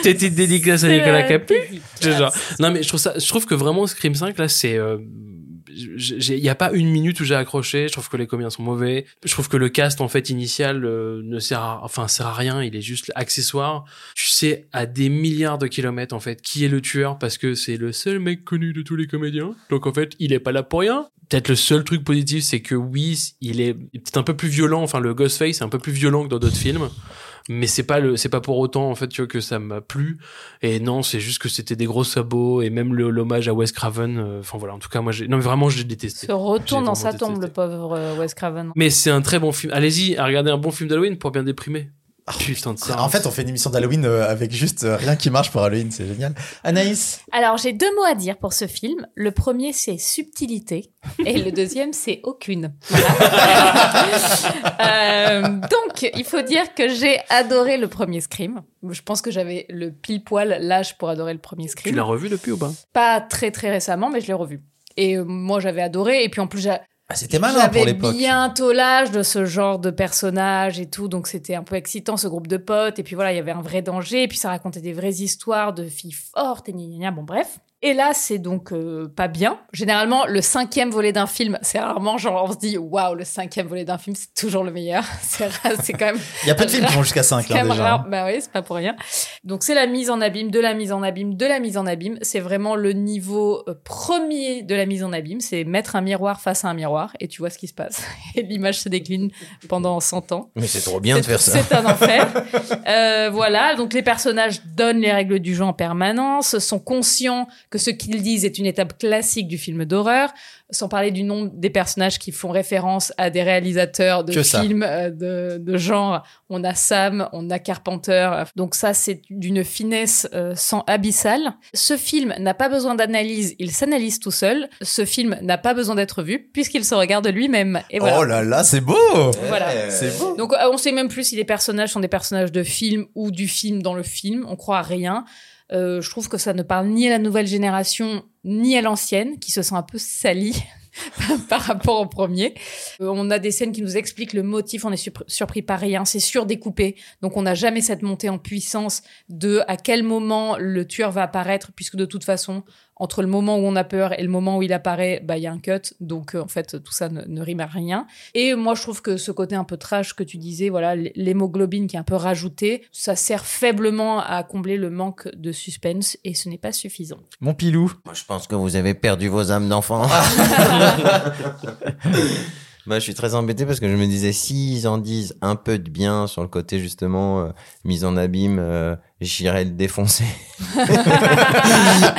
T'étais dédicace à Nicolas la Capu. genre- Non, mais je trouve ça, je trouve que vraiment Scream 5, là, c'est, euh, il y a pas une minute où j'ai accroché. Je trouve que les comédiens sont mauvais. Je trouve que le cast, en fait, initial, euh, ne sert à, enfin, sert à rien. Il est juste accessoire. Tu sais, à des milliards de kilomètres, en fait, qui est le tueur parce que c'est le seul mec connu de tous les comédiens. Donc, en fait, il est pas là pour rien. Peut-être le seul truc positif, c'est que oui, il est peut-être un peu plus violent. Enfin, le Ghostface est un peu plus violent que dans d'autres films. Mais c'est pas le, c'est pas pour autant, en fait, tu vois, que ça m'a plu. Et non, c'est juste que c'était des gros sabots et même le- l'hommage à Wes Craven. euh, Enfin voilà, en tout cas, moi, j'ai, non, mais vraiment, j'ai détesté. Se retourne dans sa tombe, détesté. le pauvre euh, Wes Craven. Mais c'est un très bon film. Allez-y, à regarder un bon film d'Halloween pour bien déprimer. Putain de ça. En fait, on fait une émission d'Halloween euh, avec juste euh, rien qui marche pour Halloween, c'est génial. Anaïs, Alors, j'ai deux mots à dire pour ce film. Le premier, c'est subtilité. Et le deuxième, c'est aucune. Voilà. Euh, donc, il faut dire que j'ai adoré le premier Scream. Je pense que j'avais le pile poil l'âge pour adorer le premier tu Scream. l'as revu depuis ou pas Pas très très récemment, mais je l'ai revu. Et moi, j'avais adoré. Et puis en plus, ah, c'était malin pour j'avais l'époque. bientôt l'âge de ce genre de personnage et tout, donc c'était un peu excitant ce groupe de potes. Et puis voilà, il y avait un vrai danger. Et puis ça racontait des vraies histoires de filles fortes et gna gna gna. Bon bref. Et là, c'est donc euh, pas bien. Généralement, le cinquième volet d'un film, c'est rarement genre on se dit waouh, le cinquième volet d'un film, c'est toujours le meilleur. C'est quand même Il y a peu de films qui vont jusqu'à 5 c'est hein, quand même déjà. rare. Bah oui, c'est pas pour rien. Donc c'est la mise en abîme, de la mise en abîme, de la mise en abîme. C'est vraiment le niveau euh, premier de la mise en abîme. C'est mettre un miroir face à un miroir et tu vois ce qui se passe. Et l'image se décline pendant 100 ans. Mais c'est trop bien de faire ça. C'est un enfer. Euh, voilà, donc les personnages donnent les règles du jeu en permanence, sont conscients que ce qu'ils disent est une étape classique du film d'horreur, sans parler du nom des personnages qui font référence à des réalisateurs de Que films euh, de, de genre. On a Sam, on a Carpenter. Donc ça, c'est d'une finesse euh, sans abyssale. Ce film n'a pas besoin d'analyse, il s'analyse tout seul. Ce film n'a pas besoin d'être vu puisqu'il se regarde lui-même. Et voilà. Oh là là, c'est beau Voilà. C'est beau Donc euh, on sait même plus si les personnages sont des personnages de film ou du film dans le film. On croit à rien. Euh, je trouve que ça ne parle ni à la nouvelle génération ni à l'ancienne, qui se sent un peu salie par rapport au premier. Euh, on a des scènes qui nous expliquent le motif, on est surpr- surpris par rien, c'est surdécoupé. Donc on n'a jamais cette montée en puissance de à quel moment le tueur va apparaître, puisque de toute façon, entre le moment où on a peur et le moment où il apparaît, bah il y a un cut. Donc euh, en fait, tout ça ne, ne rime à rien. Et moi, je trouve que ce côté un peu trash que tu disais, voilà, l'hémoglobine qui est un peu rajoutée, ça sert faiblement à combler le manque de suspense et ce n'est pas suffisant. Mon pilou. Moi, je pense que vous avez perdu vos âmes d'enfant. Moi, je suis très embêté parce que je me disais, s'ils en disent un peu de bien sur le côté, justement, euh, mise en abîme, euh, j'irais le défoncer.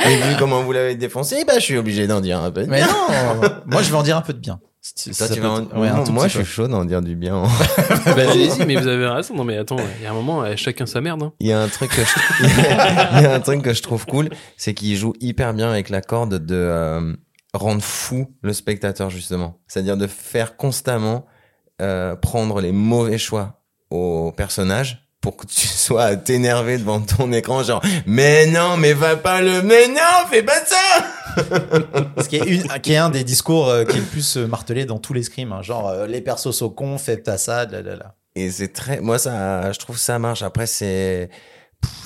Et vu comment vous l'avez défoncé, bah, je suis obligé d'en dire un peu de Mais bien. non Moi, je vais en dire un peu de bien. Si- si Toi, ça tu peut vas en- être- ouais, un moi, je suis chaud d'en dire du bien. Bah, allez-y, mais vous avez raison. Non, mais attends, il y a un moment, euh, chacun sa merde. hein. Il y a un truc que je, il y a un truc que je trouve cool, c'est qu'il joue hyper bien avec la corde de euh, rendre fou le spectateur justement. C'est-à-dire de faire constamment euh, prendre les mauvais choix au personnage pour que tu sois à t'énerver devant ton écran genre mais non mais va pas le mais non fais pas ça Ce qui est, une, qui est un des discours euh, qui est le plus euh, martelé dans tous les scrims. hein. Genre, euh, les persos sont cons, faites à ça, là, là, là. et c'est très moi ça je trouve ça marche après c'est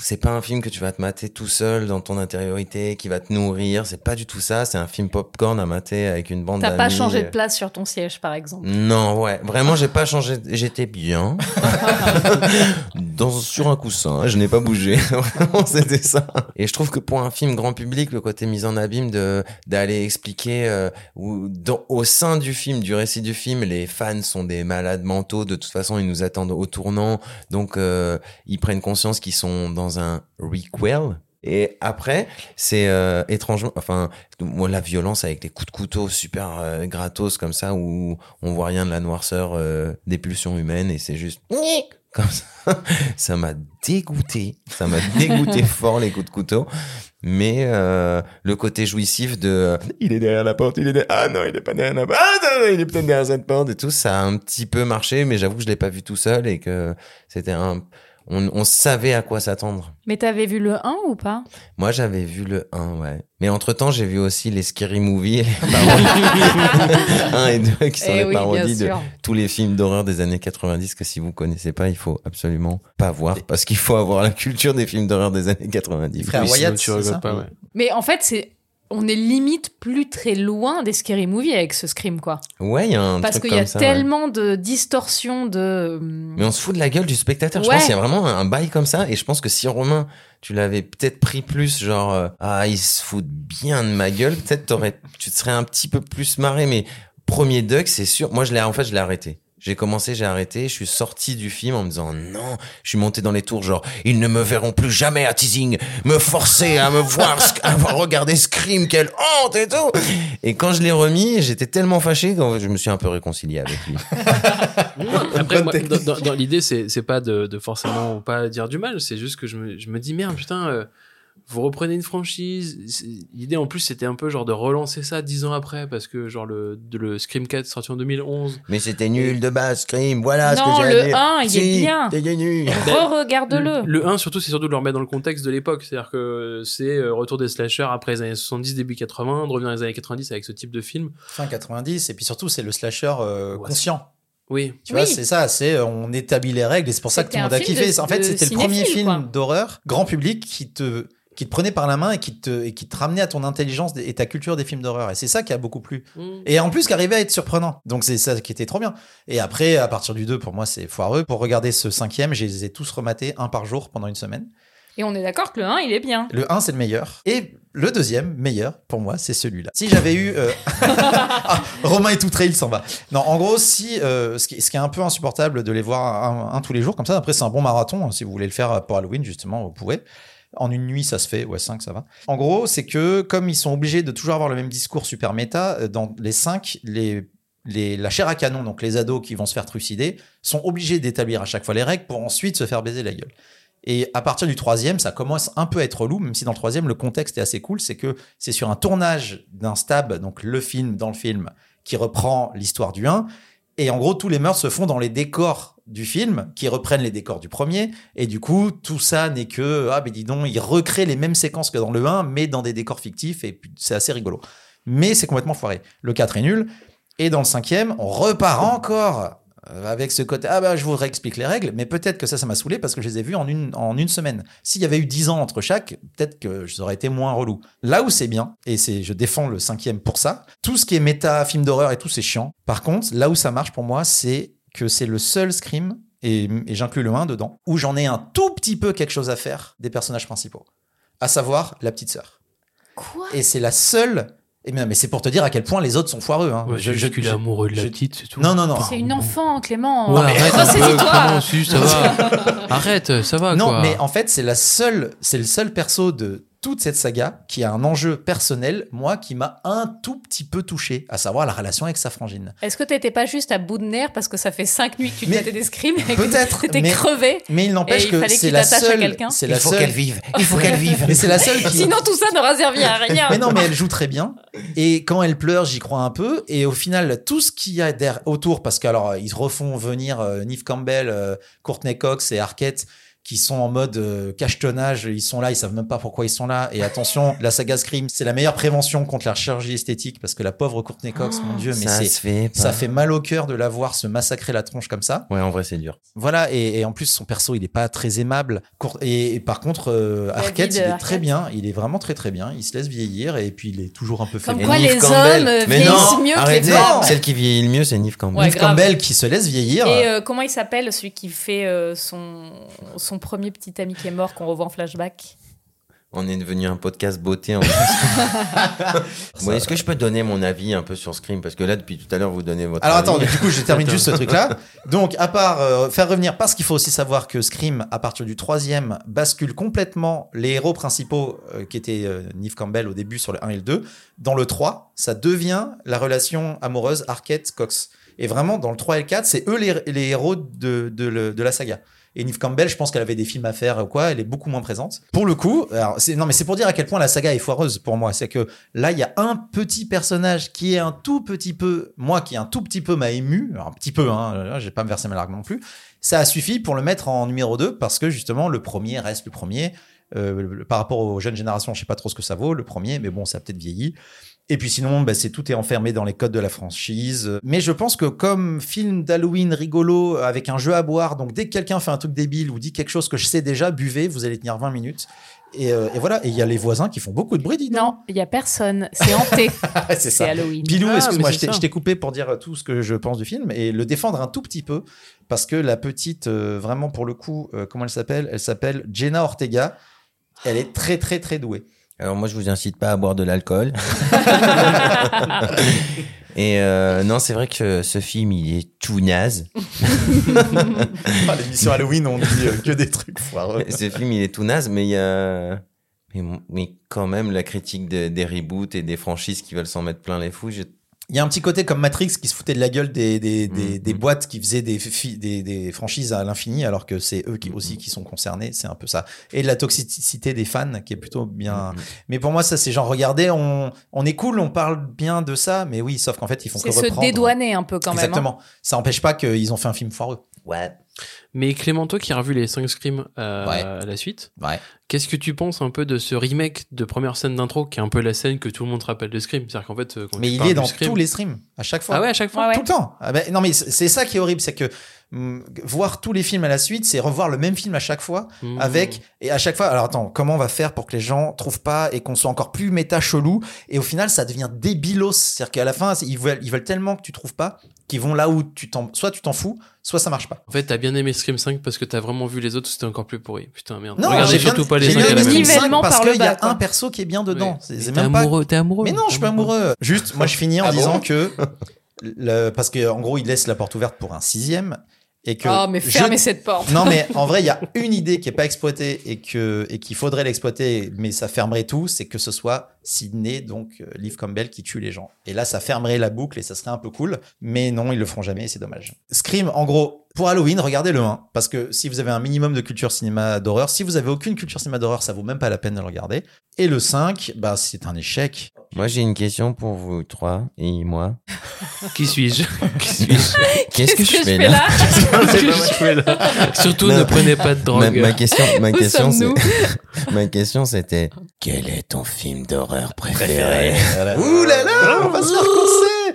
c'est pas un film que tu vas te mater tout seul dans ton intériorité, qui va te nourrir. C'est pas du tout ça. C'est un film popcorn à mater avec une bande T'as pas changé de place sur ton siège, par exemple. Non, ouais, vraiment, j'ai pas changé. J'étais bien dans sur un coussin. Je n'ai pas bougé. Vraiment, c'était ça. Et je trouve que pour un film grand public, le côté mise en abîme de d'aller expliquer euh, dans, au sein du film, du récit du film, les fans sont des malades mentaux. De toute façon, ils nous attendent au tournant, donc euh, ils prennent conscience qu'ils sont dans un requel. Et après, c'est euh, étrangement, enfin, moi la violence avec les coups de couteau super euh, gratos comme ça où on voit rien de la noirceur euh, des pulsions humaines et c'est juste comme ça. Ça m'a dégoûté, ça m'a dégoûté fort les coups de couteau. Mais le côté jouissif de il est derrière la porte, il est derrière, ah non il est pas derrière la porte, ah non il est peut-être derrière cette porte et tout, ça a un petit peu marché, mais j'avoue que je l'ai pas vu tout seul et que c'était un on, on savait à quoi s'attendre. Mais t'avais vu le 1 ou pas? Moi, j'avais vu le 1, ouais. Mais entre-temps, j'ai vu aussi les Scary Movie, les parodies 1 et 2, qui sont Eh les oui, parodies de tous les films d'horreur des années 90 que si vous connaissez pas, il faut absolument pas voir parce qu'il faut avoir la culture des films d'horreur des années 90. Frère Wyatt, tu c'est rigoles ça pas, ouais. Mais en fait, c'est on est limite plus très loin des scary movies avec ce scream quoi. Ouais, il y a un Parce qu'il y a ouais. tellement de distorsions de Mais on se fout de la gueule du spectateur. Je pense qu'il y a vraiment un bail comme ça. Et je pense que si Romain, tu l'avais peut-être pris plus, genre, euh, ah, il se fout bien de ma gueule, peut-être t'aurais, tu te serais un petit peu plus marré. Mais premier Duck, c'est sûr. Moi, je l'ai, en fait, je l'ai arrêté. J'ai commencé, j'ai arrêté, je suis sorti du film en me disant non, je suis monté dans les tours genre ils ne me verront plus jamais à teasing, me forcer à me voir, à regarder Scream, quelle honte et tout. Et quand je l'ai remis, j'étais tellement fâché que je me suis un peu réconcilié avec lui. Après, moi, dans, dans- dans l'idée, c'est c'est pas de, de forcément pas dire du mal, c'est juste que je me, je me dis merde, putain, euh, vous reprenez une franchise. L'idée en plus, c'était un peu genre de relancer ça dix ans après, parce que genre le, de, le Scream 4 sorti en 2011. Mais c'était nul de base, Scream, voilà Non, ce que j'ai le à dire. 1, il est bien. t'es nul. re-regarde-le. Le 1, surtout, c'est surtout de le remettre dans le contexte de l'époque. C'est-à-dire que c'est euh, retour des slashers après les années 70, début 80, de revenir dans les années 90 avec ce type de film. Fin 90, et puis surtout, c'est le slasher euh, Ouais. conscient. Oui. Tu vois, Oui. c'est ça, c'est euh, on établit les règles et c'est pour ça que tout le monde a film kiffé. de- en fait, c'était le premier film d'horreur grand public qui te qui te prenait par la main et qui te et qui te ramenait à ton intelligence et ta culture des films d'horreur. Et c'est ça qui a beaucoup plu. Mm. Et en plus, qui arrivait à être surprenant. Donc c'est ça qui était trop bien. Et après, à partir du 2, pour moi, c'est foireux. Pour regarder ce cinquième, je les ai tous rematés un par jour pendant une semaine. Et on est d'accord que le 1, il est bien. Le 1, c'est le meilleur. Et le deuxième, meilleur, pour moi, c'est celui-là. Si j'avais eu... euh, ah, Romain est tout trait, il s'en va. Non, en gros, si... euh, ce, qui, ce qui est un peu insupportable de les voir un, un tous les jours, comme ça, après, c'est un bon marathon. hein, si vous voulez le faire pour Halloween, justement, vous pouvez. En une nuit, ça se fait. Ouais, 5, ça va. En gros, c'est que comme ils sont obligés de toujours avoir le même discours super méta, euh, dans les 5, les... La chair à canon, donc les ados qui vont se faire trucider, sont obligés d'établir à chaque fois les règles pour ensuite se faire baiser la gueule. Et à partir du troisième, ça commence un peu à être relou, même si dans le troisième, le contexte est assez cool. C'est que c'est sur un tournage d'un stab, donc le film dans le film, qui reprend l'histoire du 1. Et en gros, tous les meurtres se font dans les décors du film, qui reprennent les décors du premier. Et du coup, tout ça n'est que, ah, ben dis donc, ils recréent les mêmes séquences que dans le 1, mais dans des décors fictifs. Et c'est assez rigolo. Mais c'est complètement foiré. Le 4 est nul. Et dans le cinquième, on repart encore avec ce côté ah bah je vous réexplique les règles mais peut-être que ça ça m'a saoulé parce que je les ai vus en une en une semaine s'il y avait eu 10 ans entre chaque peut-être que ça aurait été moins relou là où c'est bien et c'est je défends le cinquième pour ça tout ce qui est méta film d'horreur et tout c'est chiant par contre là où ça marche pour moi c'est que c'est le seul scream et, et j'inclus le 1 dedans où j'en ai un tout petit peu quelque chose à faire des personnages principaux à savoir la petite sœur Quoi? Et c'est la seule et mais, mais c'est pour te dire à quel point les autres sont foireux hein. Ouais, Je- je, je- qu'il est je- amoureux de la je- petite, c'est tout. non non non C'est une enfant, Clément. Ouais, arrête peu, si, ça va. Arrête, ça va, Non, quoi. mais en fait, c'est la seule, c'est le seul perso de toute cette saga qui a un enjeu personnel, moi, qui m'a un tout petit peu touché, à savoir la relation avec sa frangine. Est-ce que t'étais pas juste à bout de nerfs parce que ça fait 5 nuits que tu mettais des scrims Peut-être, t'étais crevé Mais il n'empêche il que c'est tu la seule, quelqu'un. c'est Il la faut seule, qu'elle vive. Il faut qu'elle vive. mais c'est la seule qui. Sinon tout ça n'aura servi à rien. Mais non, mais elle joue très bien. Et quand elle pleure, j'y crois un peu. Et au final, tout ce qu'il y a derrière, autour, parce qu'alors ils refont venir euh, Neve Campbell, euh, Courtney Cox et Arquette, qui sont en mode euh, cachetonnage, ils sont là, ils savent même pas pourquoi ils sont là. Et attention, la saga Scream, c'est la meilleure prévention contre la chirurgie esthétique parce que la pauvre Courtney Cox, mon dieu, mais ça c'est se fait. ça fait mal au cœur de la voir se massacrer la tronche comme ça. Ouais, en vrai, c'est dur. Voilà, et, et en plus son perso, il est pas très aimable. Et, et par contre, euh, Arquette, il est Arquette. très bien. Il est vraiment très très bien. Il se laisse vieillir et puis il est toujours un peu Comme faible. quoi, Et les Campbell. hommes, euh, Mais vieillissent non, mieux que les femmes. Celle qui vieillit le mieux, c'est Neve Campbell. Ouais, Neve. Campbell qui se laisse vieillir. Et euh, comment il s'appelle celui qui fait euh, son, son premier petit ami qui est mort qu'on revoit en flashback On est devenu un podcast beauté. En bon, Est-ce que je peux donner mon avis un peu sur Scream? Parce que là, depuis tout à l'heure, vous donnez votre Alors avis. attends, du coup, je termine juste ce truc-là. Donc, à part euh, faire revenir, parce qu'il faut aussi savoir que Scream, à partir du troisième, bascule complètement les héros principaux, euh, qui étaient euh, Neve Campbell au début sur le 1 et le 2. Dans le 3, ça devient la relation amoureuse Arquette-Cox. Et vraiment, dans le 3 et le 4, c'est eux les, les héros de, de, la saga. Et Neve Campbell, je pense qu'elle avait des films à faire ou quoi, elle est beaucoup moins présente. Pour le coup, alors, c'est- non mais c'est pour dire à quel point la saga est foireuse pour moi. C'est que là, il y a un petit personnage qui est un tout petit peu, moi qui un tout petit peu m'a ému, alors, un petit peu, hein, j'ai pas me verser ma larme non plus. Ça a suffi pour le mettre en numéro 2 parce que justement, le premier reste le premier. Euh, par rapport aux jeunes générations, je sais pas trop ce que ça vaut, le premier, mais bon, ça a peut-être vieilli. Et puis sinon, bah, c'est tout est enfermé dans les codes de la franchise. Mais je pense que comme film d'Halloween rigolo avec un jeu à boire, donc dès que quelqu'un fait un truc débile ou dit quelque chose que je sais déjà, buvez, vous allez tenir 20 minutes. Et, euh, et voilà. Et il y a les voisins qui font beaucoup de bruit, dis donc. Non, il y a personne. C'est hanté. c'est ça. Halloween. Pilou, Ah, excuse-moi, je t'ai coupé pour dire tout ce que je pense du film et le défendre un tout petit peu parce que la petite, euh, vraiment pour le coup, euh, comment elle s'appelle? Elle s'appelle Jenna Ortega. Elle est très très très douée. Alors moi, je vous incite pas à boire de l'alcool. Et euh, non, c'est vrai que ce film, il est tout naze. Ah, L'émission Halloween, on dit euh, que des trucs foireux. ce film, il est tout naze, mais il y a... Mais, mais quand même, la critique de- des reboots et des franchises qui veulent s'en mettre plein les fous, j'ai Il y a un petit côté comme Matrix qui se foutait de la gueule des, des, des, Mhm. des boîtes qui faisaient des, des, des franchises à l'infini alors que c'est eux qui aussi qui sont concernés. C'est un peu ça. Et de la toxicité des fans qui est plutôt bien. Mais pour moi, ça, c'est genre, regardez, on, on est cool, on parle bien de ça, mais oui, sauf qu'en fait, ils font que C'est se dédouaner un peu quand même. hein. Exactement. Ça n'empêche pas qu'ils ont fait un film foireux. Ouais. Mais Clémento qui a revu les 5 Scream euh, Ouais. à la suite, Ouais. qu'est-ce que tu penses un peu de ce remake de première scène d'intro qui est un peu la scène que tout le monde se rappelle de Scream? C'est-à-dire qu'en fait, euh, quand Mais tu il est dans Scream- tous les streams, à chaque fois. Ah ouais, à chaque fois? Ouais, ouais. Tout le temps. Ah ben, non, mais c'est c'est ça qui est horrible, c'est que voir tous les films à la suite, c'est revoir le même film à chaque fois, Mmh. avec et à chaque fois. Alors attends, comment on va faire pour que les gens trouvent pas et qu'on soit encore plus méta chelou? Et au final, ça devient débilos. C'est-à-dire qu'à la fin, ils veulent, ils veulent tellement que tu trouves pas qu'ils vont là où tu t'en, soit tu t'en fous, soit ça marche pas. En fait, t'as bien aimé Scream 5 parce que t'as vraiment vu les autres, c'était encore plus pourri. Putain, merde. Non, Regardez j'ai bien- surtout pas les j'ai 5 bien à la aimé même. Scream 5 Nivellement parce qu'il y a un perso qui est bien dedans. C'est pas amoureux, t'es amoureux. Mais non, je suis pas amoureux. Juste, moi, je finis en Ah disant bon que le, parce que en gros, il laisse la porte ouverte pour un sixième et que. Oh, mais je- fermez cette porte. Non, mais en vrai, il y a une idée qui est pas exploitée et que et qu'il faudrait l'exploiter, mais ça fermerait tout, c'est que ce soit Sydney, donc euh, Liv Campbell, qui tue les gens. Et là, ça fermerait la boucle et ça serait un peu cool. Mais non, ils le feront jamais, et c'est dommage. Scream, en gros, pour Halloween, regardez le 1, parce que si vous avez un minimum de culture cinéma d'horreur, si vous avez aucune culture cinéma d'horreur, ça vaut même pas la peine de le regarder. Et le 5, bah c'est un échec. Moi, j'ai une question pour vous trois et moi. Qui suis-je? Qui suis-je? Qu'est-ce que, je fais là, C'est pas moi que je fais là. Surtout, Non. ne prenez pas de drogue. ma, ma question, ma Où question, ma question, c'était quel est ton film d'horreur préféré? Ouh là là, on va se faire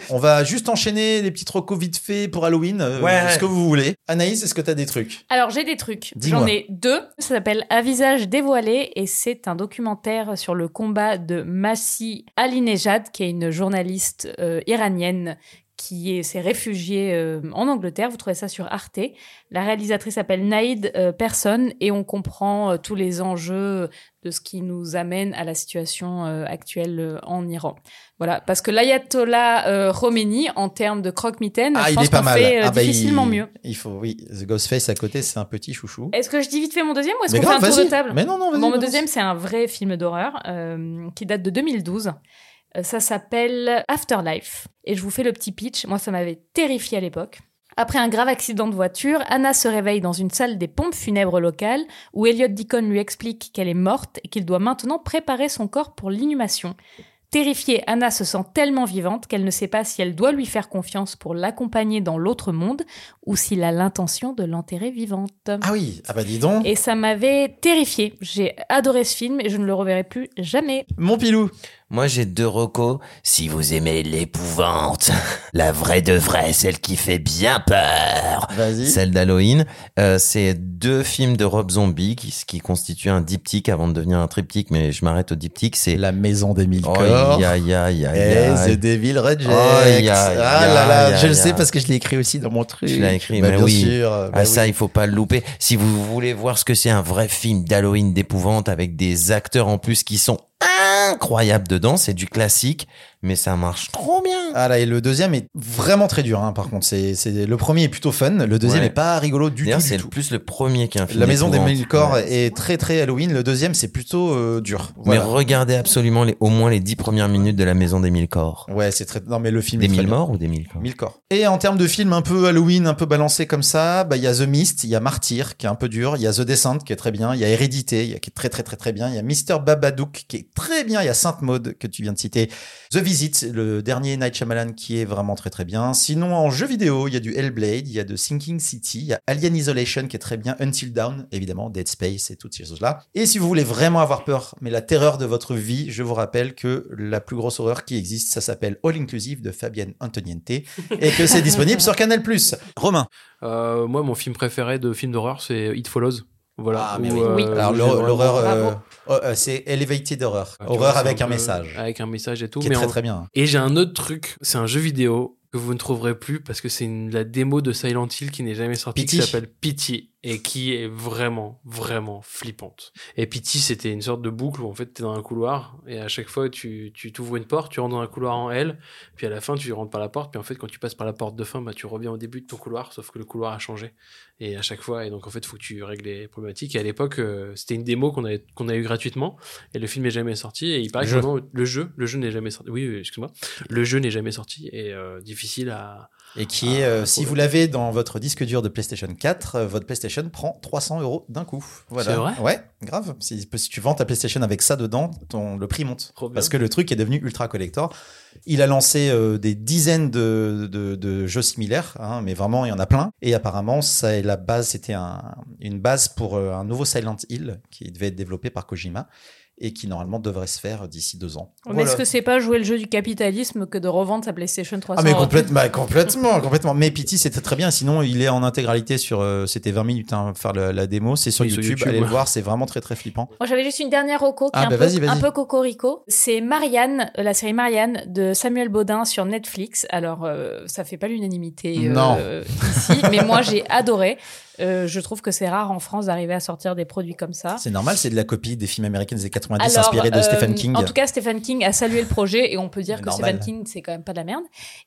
On va juste enchaîner les petits recos vite fait pour Halloween, euh, Ouais. ce que vous voulez. Anaïs, est-ce que t'as des trucs? Alors j'ai des trucs. J'en ai deux. Ça s'appelle Un visage dévoilé et c'est un documentaire sur le combat de Massi Alinejad, qui est une journaliste euh, iranienne qui est- s'est réfugiée euh, en Angleterre. Vous trouvez ça sur Arte. La réalisatrice s'appelle Naïd euh, Persson et on comprend euh, tous les enjeux de ce qui nous amène à la situation euh, actuelle en Iran. Voilà, parce que l'ayatollah Khomeini, en termes de croque-mitaine, Ah, je il pense est pas qu'on mal. fait ah, bah, difficilement il, mieux. Il faut, oui. The Ghostface à côté, c'est un petit chouchou. Est-ce que je dis vite fait mon deuxième ou est-ce Mais qu'on fait un grave, tour de table Mais non, non, vas-y. Bon, mon deuxième, c'est un vrai film d'horreur qui date de 2012. Euh, Ça s'appelle Afterlife. Et je vous fais le petit pitch. Moi, ça m'avait terrifié à l'époque. Après un grave accident de voiture, Anna se réveille dans une salle des pompes funèbres locales où Elliot Deacon lui explique qu'elle est morte et qu'il doit maintenant préparer son corps pour l'inhumation. Terrifiée, Anna se sent tellement vivante qu'elle ne sait pas si elle doit lui faire confiance pour l'accompagner dans l'autre monde ou s'il a l'intention de l'enterrer vivante. Ah oui, ah bah dis donc. Et ça m'avait terrifié. J'ai adoré ce film et je ne le reverrai plus jamais. Mon pilou. Moi, j'ai deux recos. Si vous aimez l'épouvante, la vraie de vraie, celle qui fait bien peur, Vas-y. celle d'Halloween, euh, c'est deux films de Rob Zombie qui, qui constituent un diptyque avant de devenir un triptyque, mais je m'arrête au diptyque. C'est La maison des mille Oh, corps. ya, ya, ya, Eh, ya. The Devil Reject. Oh, ya, ya, ah là là, ya, je le sais parce que je l'ai écrit aussi dans mon truc. Tu écrit, Bah, mais bien oui. sûr. bah Ah, ça, oui. il faut pas le louper. Si vous voulez voir ce que c'est un vrai film d'Halloween d'épouvante avec des acteurs en plus qui sont incroyables dedans, c'est du classique, mais ça marche trop bien. Ah là, et le deuxième est vraiment très dur, hein, par contre. C'est, c'est, le premier est plutôt fun, le deuxième Ouais. est pas rigolo du tout. Du c'est tout. plus le premier qui est un film La maison des mille corps Ouais. est très très Halloween. Le deuxième, c'est plutôt euh, dur. Mais regardez absolument les, au moins les dix premières minutes de la maison des mille corps. Ouais, c'est très. Non, mais le film Des est très mille morts ou des mille corps Mille corps. Et en termes de films un peu Halloween, un peu balancé comme ça, bah il y a The Mist, il y a Martyr qui est un peu dur, il y a The Descent qui est très bien, il y a Hérédité qui est très très très très bien, il y a Mr Babadook qui est très bien, il y a Sainte Maud que tu viens de citer, The Visit, le dernier Night Shyamalan qui est vraiment très très bien. Sinon en jeu vidéo, il y a du Hellblade, il y a de Sinking City, il y a Alien Isolation qui est très bien, Until Dawn évidemment, Dead Space et toutes ces choses là. Et si vous voulez vraiment avoir peur, mais la terreur de votre vie, je vous rappelle que la plus grosse horreur qui existe, ça s'appelle All Inclusive de Fabienne Antoniente et que c'est disponible sur Canal+. Romain. Euh, moi, mon film préféré de film d'horreur, c'est It Follows. Voilà. Ah, mais où, oui. euh, Oui. Alors l'horreur, euh, oh, euh, c'est Elevated Horror, tu horreur vois, avec un peu- message, Avec un message et tout. qui est mais très en- très bien. Et j'ai un autre truc, c'est un jeu vidéo que vous ne trouverez plus parce que c'est une- la démo de Silent Hill qui n'est jamais sortie, Pity. qui s'appelle Pity et qui est vraiment, vraiment flippante. Et Pity, c'était une sorte de boucle où en fait t'es dans un couloir et à chaque fois tu tu t'ouvres une porte, tu rentres dans un couloir en L, puis à la fin tu rentres par la porte, puis en fait quand tu passes par la porte de fin, bah tu reviens au début de ton couloir, sauf que le couloir a changé. Et à chaque fois, et donc en fait faut que tu règles les problématiques. Et à l'époque, euh, c'était une démo qu'on avait qu'on a eu gratuitement et le film est jamais sorti. Et il paraît que Jeu. le jeu, le jeu n'est jamais sorti. Oui excuse-moi. Le jeu n'est jamais sorti et euh, difficile à. Et qui est, Ah, euh, pour si vous l'avez dans votre disque dur de PlayStation 4, euh, votre PlayStation prend 300 euros d'un coup. Voilà. C'est vrai Ouais, grave. Si, si tu vends ta PlayStation avec ça dedans, ton, le prix monte. Trop bien. Parce que le truc est devenu ultra collector. Il a lancé euh, des dizaines de, de, de jeux similaires, hein, mais vraiment il y en a plein. Et apparemment, ça est la base, c'était un, une base pour euh, un nouveau Silent Hill qui devait être développé par Kojima et qui normalement devrait se faire d'ici deux ans. Mais Voilà. est-ce que c'est pas jouer le jeu du capitalisme que de revendre sa PlayStation 300 Ah mais complètement, bah, complètement, complètement. Mais Pity c'était très bien. Sinon il est en intégralité sur, euh, c'était 20 minutes hein, faire la, la démo. C'est sur, Oui, sur YouTube. Allez le voir, c'est vraiment très très flippant. Moi, j'avais juste une dernière reco qui Ah, est un, bah, peu, vas-y, vas-y. un peu cocorico. C'est Marianne, euh, la série Marianne de Samuel Baudin sur Netflix. Alors, euh, ça fait pas l'unanimité euh, Non. ici, mais moi, j'ai adoré. Euh, je trouve que c'est rare en France d'arriver à sortir des produits comme ça. C'est normal, c'est de la copie des films américains des années 90 Alors, inspirés de euh, Stephen King. En tout cas, Stephen King a salué le projet et on peut dire que Normal. Stephen King, c'est quand même pas de la merde.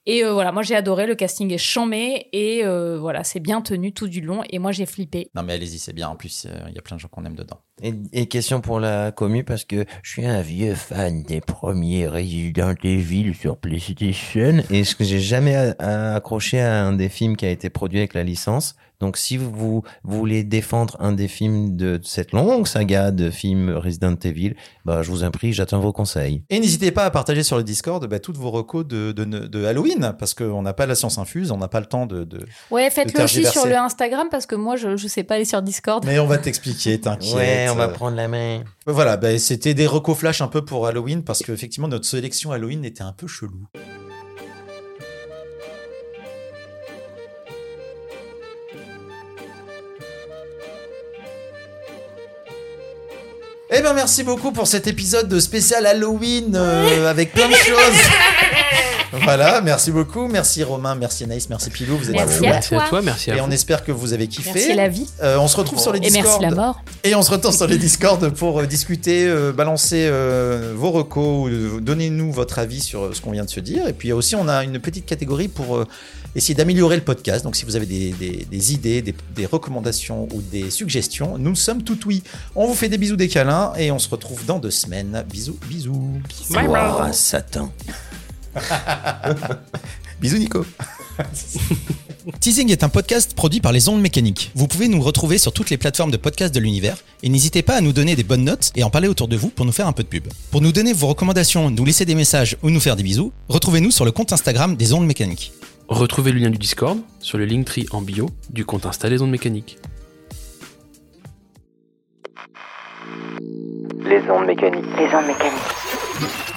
Et euh, voilà, moi j'ai adoré, le casting est chambé et euh, voilà, c'est bien tenu tout du long et moi j'ai flippé. Non mais allez-y, c'est bien. En plus, euh, il y a plein de gens qu'on aime dedans. Et, et question pour la commu, parce que je suis un vieux fan des premiers Resident Evil sur PlayStation, et ce que j'ai jamais a- a- accroché à un des films qui a été produit avec la licence? Donc si vous, vous voulez défendre un des films de cette longue saga de films Resident Evil, bah, je vous en prie, j'attends vos conseils. Et n'hésitez pas à partager sur le Discord bah, toutes vos recos de, de, de Halloween, parce qu'on n'a pas la science infuse, on n'a pas le temps de, de... Ouais, faites-le aussi sur le Instagram parce que moi je, je sais pas aller sur Discord. Mais on va t'expliquer, t'inquiète. Ouais, on va Euh, prendre la main. Voilà, bah, c'était des recos flash un peu pour Halloween, parce qu'effectivement, notre sélection Halloween était un peu chelou. Ben merci beaucoup pour cet épisode de spécial Halloween euh, avec plein de choses. voilà, merci beaucoup, merci Romain, merci Anaïs, merci Pilou, vous êtes Merci à Merci à toi. merci à Et vous. on espère que vous avez kiffé. Merci la vie Euh, on se retrouve sur les et Discord. merci la mort. Et on se retrouve sur les Discord pour euh, discuter, euh, balancer euh, vos recos, euh, donnez-nous votre avis sur ce qu'on vient de se dire. Et puis aussi, on a une petite catégorie pour euh, essayer d'améliorer le podcast. Donc si vous avez des, des- des idées, des, des recommandations ou des suggestions, nous sommes tout oui. On vous fait des bisous, des câlins et on se retrouve dans deux semaines. Bisous, bisous. Gloire à Satan. Bisous Nico. Teasing est un podcast produit par les ondes mécaniques. Vous pouvez nous retrouver sur toutes les plateformes de podcast de l'univers et n'hésitez pas à nous donner des bonnes notes et en parler autour de vous pour nous faire un peu de pub. Pour nous donner vos recommandations, nous laisser des messages ou nous faire des bisous, retrouvez-nous sur le compte Instagram des ondes mécaniques. Retrouvez le lien du Discord sur le Linktree en bio du compte Insta Les Ondes Mécaniques. Les ondes mécaniques. Les ondes mécaniques.